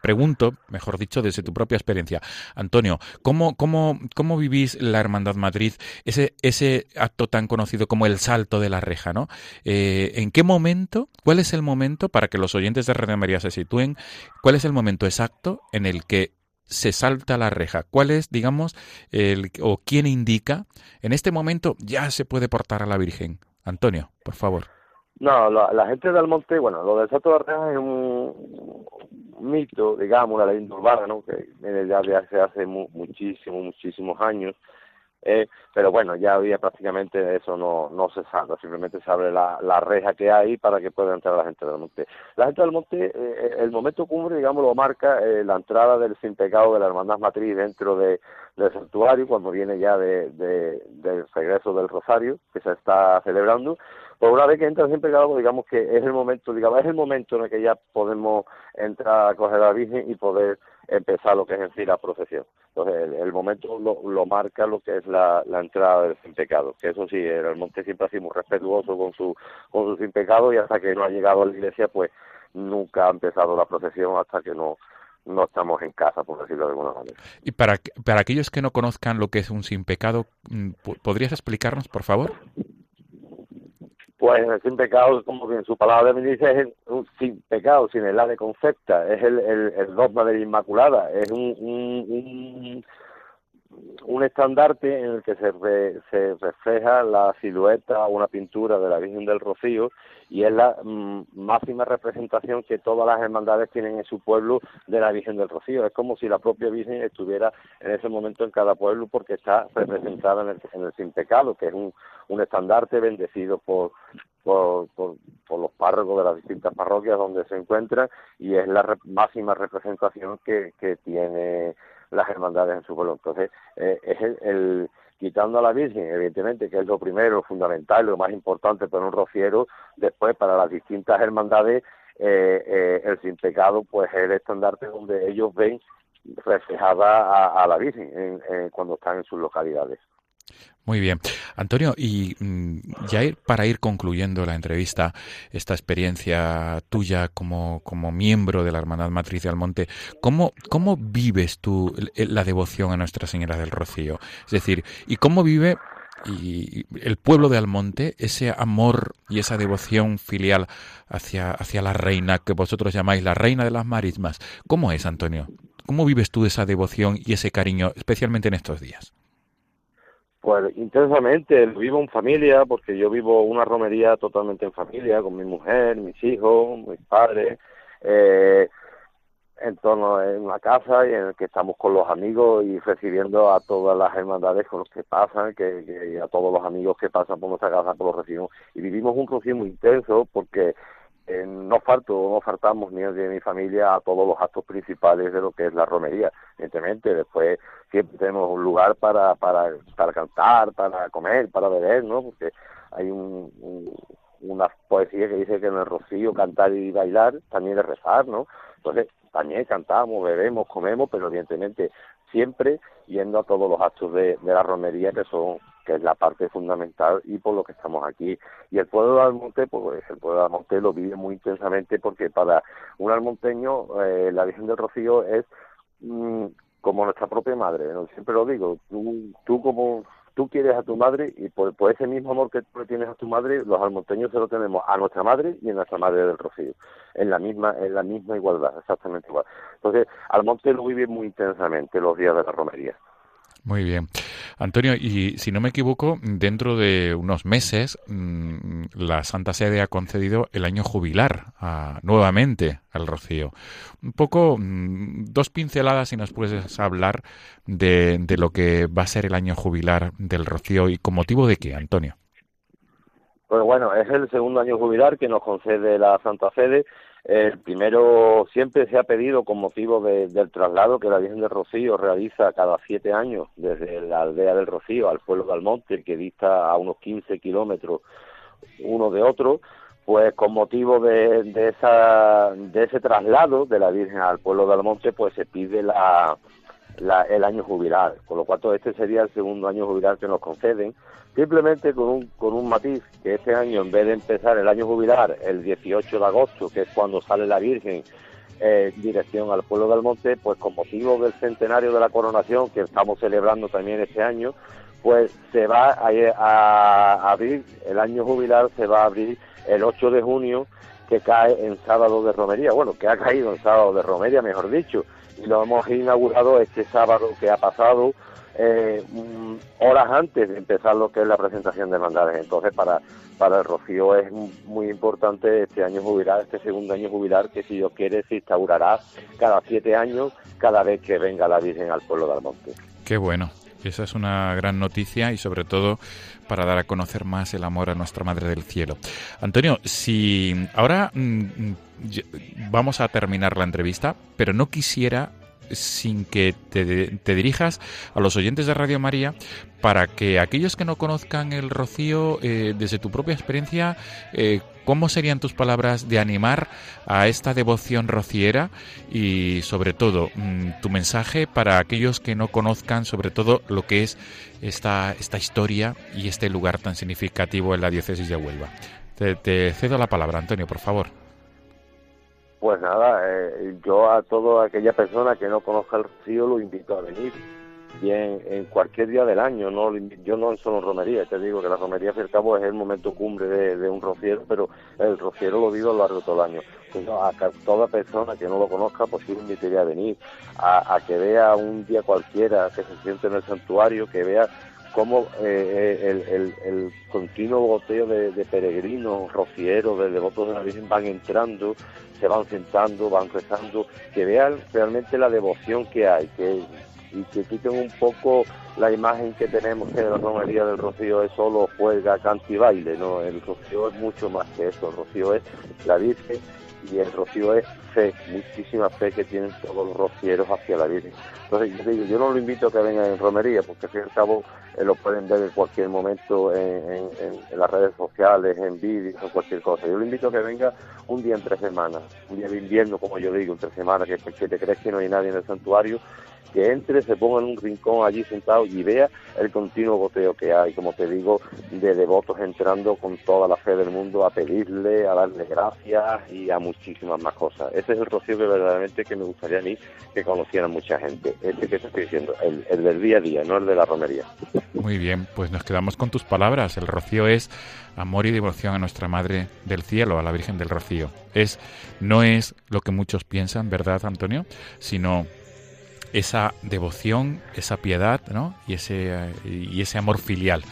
pregunto, mejor dicho, desde tu propia experiencia. Antonio, ¿cómo, cómo, cómo vivís la Hermandad Madrid, ese, ese acto tan conocido como el salto de la reja, ¿no? Eh, ¿En qué momento, cuál es el momento, para que los oyentes de Radio María se sitúen, cuál es el momento exacto en el que se salta la reja? ¿Cuál es, digamos, el, o quién indica, en este momento ya se puede portar a la Virgen? Antonio, por favor. No, la, la, gente del monte, bueno, lo del Salto de Reja es un mito, digamos, una leyenda urbana, ¿no? Que viene ya de hace, hace mu muchísimos, muchísimos años. Eh, pero bueno, ya hoy día prácticamente eso no, no se salva, simplemente se abre la, la reja que hay para que pueda entrar la gente del monte. La gente del monte, eh, el momento cumbre, digamos, lo marca eh, la entrada del sin pecado de la hermandad matriz dentro de, del santuario, cuando viene ya de, de, del regreso del rosario, que se está celebrando, pues una vez que entra sin pecado, digamos que es el momento, digamos, es el momento en el que ya podemos entrar a coger la Virgen y poder empezar lo que es en sí la procesión. Entonces, el, momento lo, lo, marca lo que es la, la entrada del sin pecado, que eso sí, el monte siempre ha sido muy respetuoso con su, con su sin pecado y hasta que no ha llegado a la iglesia, pues nunca ha empezado la procesión hasta que no no estamos en casa, por decirlo de alguna manera. Y para, para aquellos que no conozcan lo que es un sin pecado, mm, ¿podrías explicarnos, por favor? Pues sin pecado, como bien su palabra me dice, es un sin pecado, sin el de concepta, es el, el, dogma de la Inmaculada, es un, un, un estandarte en el que se, re, se refleja la silueta o una pintura de la Virgen del Rocío y es la mm, máxima representación que todas las hermandades tienen en su pueblo de la Virgen del Rocío. Es como si la propia Virgen estuviera en ese momento en cada pueblo porque está representada en el, en el Sin Pecado, que es un, estandarte bendecido por, por, los párrocos de las distintas parroquias donde se encuentra y es la re máxima representación que, que tiene las hermandades en su pueblo. Entonces, eh, es el, el, quitando a la Virgen, evidentemente, que es lo primero, lo fundamental, lo más importante para un rociero, después para las distintas hermandades, eh, eh, el sin pecado, pues es el estandarte donde ellos ven reflejada a, la Virgen en, en, cuando están en sus localidades. Muy bien. Antonio, y mm, ya para ir concluyendo la entrevista, esta experiencia tuya como, como miembro de la Hermandad Matriz de Almonte, ¿cómo, ¿cómo vives tú la devoción a Nuestra Señora del Rocío? Es decir, ¿y cómo vive y el pueblo de Almonte ese amor y esa devoción filial hacia, hacia la reina que vosotros llamáis la reina de las marismas? ¿Cómo es, Antonio? ¿Cómo vives tú esa devoción y ese cariño, especialmente en estos días? Pues intensamente, vivo en familia, porque yo vivo una romería totalmente en familia, con mi mujer, mis hijos, mis padres, eh, en torno en una casa y en el que estamos con los amigos y recibiendo a todas las hermandades con los que pasan, que, que a todos los amigos que pasan por nuestra casa, por los recibimos. Y vivimos un rocío muy intenso porque eh, no falto, no faltamos ni de mi familia a todos los actos principales de lo que es la romería. Evidentemente, después siempre tenemos un lugar para, para, para cantar, para comer, para beber, ¿no? Porque hay un, un, una poesía que dice que en el rocío cantar y bailar también es rezar, ¿no? Entonces, también cantamos, bebemos, comemos, pero evidentemente siempre yendo a todos los actos de, de la romería que son que es la parte fundamental y por lo que estamos aquí. Y el pueblo de Almonte, pues el pueblo de Almonte lo vive muy intensamente porque para un almonteño eh, la Virgen del Rocío es mmm, como nuestra propia madre, siempre lo digo, tú, tú como tú quieres a tu madre y por, por, ese mismo amor que tú tienes a tu madre, los almonteños se lo tenemos a nuestra madre y a nuestra madre del Rocío, en la misma, en la misma igualdad, exactamente igual. Entonces, Almonte lo vive muy intensamente los días de la romería. Muy bien. Antonio, y si no me equivoco, dentro de unos meses mmm, la Santa Sede ha concedido el año jubilar nuevamente al Rocío. Un poco, mmm, dos pinceladas si nos puedes hablar de, de, lo que va a ser el año jubilar del Rocío y con motivo de qué, Antonio. Pues bueno, es el segundo año jubilar que nos concede la Santa Sede el primero siempre se ha pedido con motivo de, del traslado que la Virgen del Rocío realiza cada siete años desde la aldea del Rocío al pueblo de Almonte, que dista a unos 15 kilómetros uno de otro, pues con motivo de, de, esa, de ese traslado de la Virgen al pueblo de Almonte, pues se pide la, la, el año jubilar, con lo cual este sería el segundo año jubilar que nos conceden, simplemente con un, con un matiz, que este año en vez de empezar el año jubilar el 18 de agosto, que es cuando sale la Virgen eh, dirección al pueblo del Monte, pues con motivo del centenario de la coronación que estamos celebrando también este año, pues se va a, a, a abrir, el año jubilar se va a abrir el 8 de junio, que cae en sábado de romería, bueno, que ha caído en sábado de romería, mejor dicho, y lo hemos inaugurado este sábado que ha pasado, eh, horas antes de empezar lo que es la presentación de hermandades. Entonces, para, para el Rocío es muy importante este año jubilar, este segundo año jubilar, que si Dios quiere se instaurará cada siete años, cada vez que venga la Virgen al pueblo de Almonte. Qué bueno, Esa es una gran noticia y sobre todo para dar a conocer más el amor a nuestra Madre del Cielo. Antonio, si ahora mm, vamos a terminar la entrevista, pero no quisiera sin que te, dirijas a los oyentes de Radio María para que aquellos que no conozcan el rocío, eh, desde tu propia experiencia, eh, ¿cómo serían tus palabras de animar a esta devoción rociera y sobre todo mm, tu mensaje para aquellos que no conozcan sobre todo lo que es esta, esta historia y este lugar tan significativo en la diócesis de Huelva? te cedo la palabra, Antonio, por favor. Pues nada, eh, yo a toda aquella persona que no conozca el rocío lo invito a venir. Bien, en cualquier día del año, no yo no solo en romería, te digo que la romería al cabo es el momento cumbre de, un rociero, pero el rociero lo vivo a lo largo de todo el año. Pues a toda persona que no lo conozca, pues sí lo invitaría a venir, a, que vea un día cualquiera, que se siente en el santuario, que vea cómo eh, eh, el, continuo goteo de, de peregrinos, rocieros, de devotos de la Virgen van entrando se van sentando, van rezando, que vean realmente la devoción que hay, que y que quiten un poco la imagen que tenemos que la romería del Rocío es solo juega, canta y baile, ¿no? El Rocío es mucho más que eso, el Rocío es la Virgen y el Rocío es fe, muchísima fe que tienen todos los rocieros hacia la Virgen. Entonces, yo, digo, yo no lo invito a que vengan en romería, porque al fin y al cabo eh, lo pueden ver en cualquier momento en, las redes sociales, en vídeos o cualquier cosa. Yo lo invito a que venga un día entre semanas, un día de invierno, como yo digo, entre semanas, que, que te crees que no hay nadie en el santuario que entre, se ponga en un rincón allí sentado y vea el continuo goteo que hay, como te digo, de devotos entrando con toda la fe del mundo a pedirle, a darle gracias y a muchísimas más cosas. Ese es el rocío que verdaderamente que me gustaría a mí que conociera mucha gente. Este que te estoy diciendo, el, el del día a día, no el de la romería. Muy bien, pues nos quedamos con tus palabras. El rocío es amor y devoción a nuestra Madre del Cielo, a la Virgen del Rocío. Es, no es lo que muchos piensan, ¿verdad, Antonio? Sino esa devoción, esa piedad ¿no? y, ese, y ese amor filial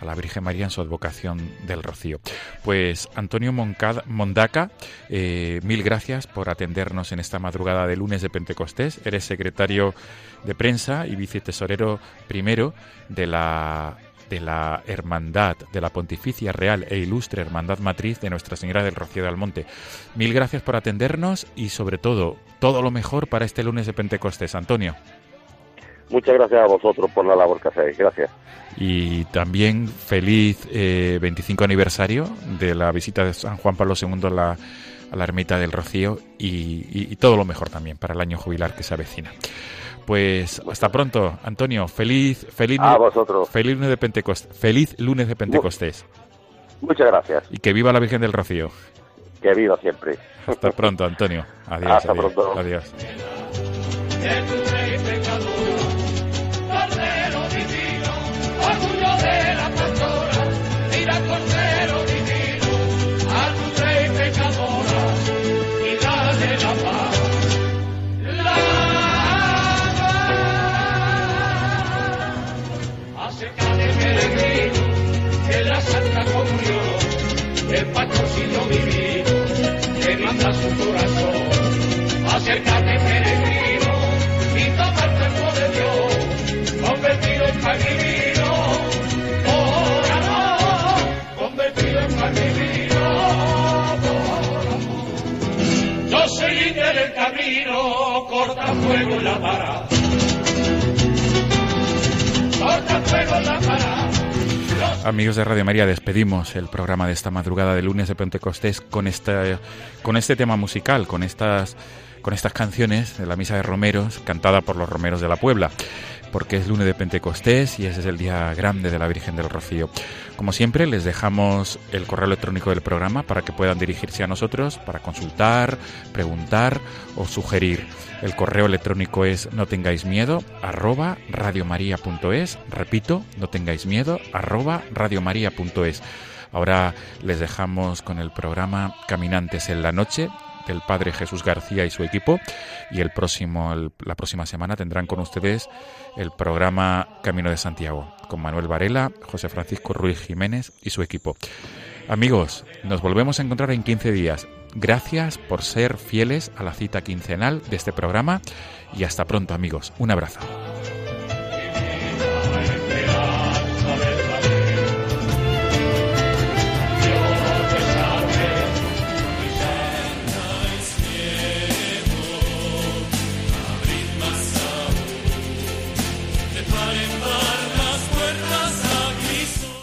a la Virgen María en su advocación del Rocío. Pues Antonio Mondaca, eh, mil gracias por atendernos en esta madrugada de lunes de Pentecostés. Eres secretario de prensa y vicetesorero primero de la de la Hermandad, de la Pontificia Real e Ilustre Hermandad Matriz de Nuestra Señora del Rocío de Almonte. Mil gracias por atendernos y sobre todo, todo lo mejor para este lunes de Pentecostés. Antonio. Muchas gracias a vosotros por la labor que hacéis. Gracias. Y también feliz 25 eh, aniversario de la visita de San Juan Pablo II a la, a la Ermita del Rocío y todo lo mejor también para el año jubilar que se avecina. Pues hasta pronto, Antonio. Feliz, feliz, a vosotros. feliz lunes de Pentecostés. Feliz lunes de Pentecostés. Muchas gracias. Y que viva la Virgen del Rocío. Que viva siempre. Hasta pronto, Antonio. <laughs> Adiós. Hasta adiós, pronto. Adiós. Acércate, peregrino, y toma el cuerpo de Dios, convertido en pan divino. Por convertido en pan divino. Por. Yo soy india del camino, corta fuego en la vara. Corta fuego en la vara. Amigos de Radio María, despedimos el programa de esta madrugada de lunes de Pentecostés con este, con este tema musical, con estas, con estas canciones de la Misa de Romeros, cantada por los Romeros de la Puebla, porque es lunes de Pentecostés y ese es el día grande de la Virgen del Rocío. Como siempre, les dejamos el correo electrónico del programa para que puedan dirigirse a nosotros para consultar, preguntar o sugerir. El correo electrónico es no tengáis miedo arroba radiomaria.es. Repito, no tengáis miedo arroba radiomaria.es. Ahora les dejamos con el programa Caminantes en la Noche del Padre Jesús García y su equipo y el próximo la próxima semana tendrán con ustedes el programa Camino de Santiago con Manuel Varela, José Francisco Ruiz Jiménez y su equipo. Amigos, nos volvemos a encontrar en 15 días. Gracias por ser fieles a la cita quincenal de este programa y hasta pronto amigos. Un abrazo.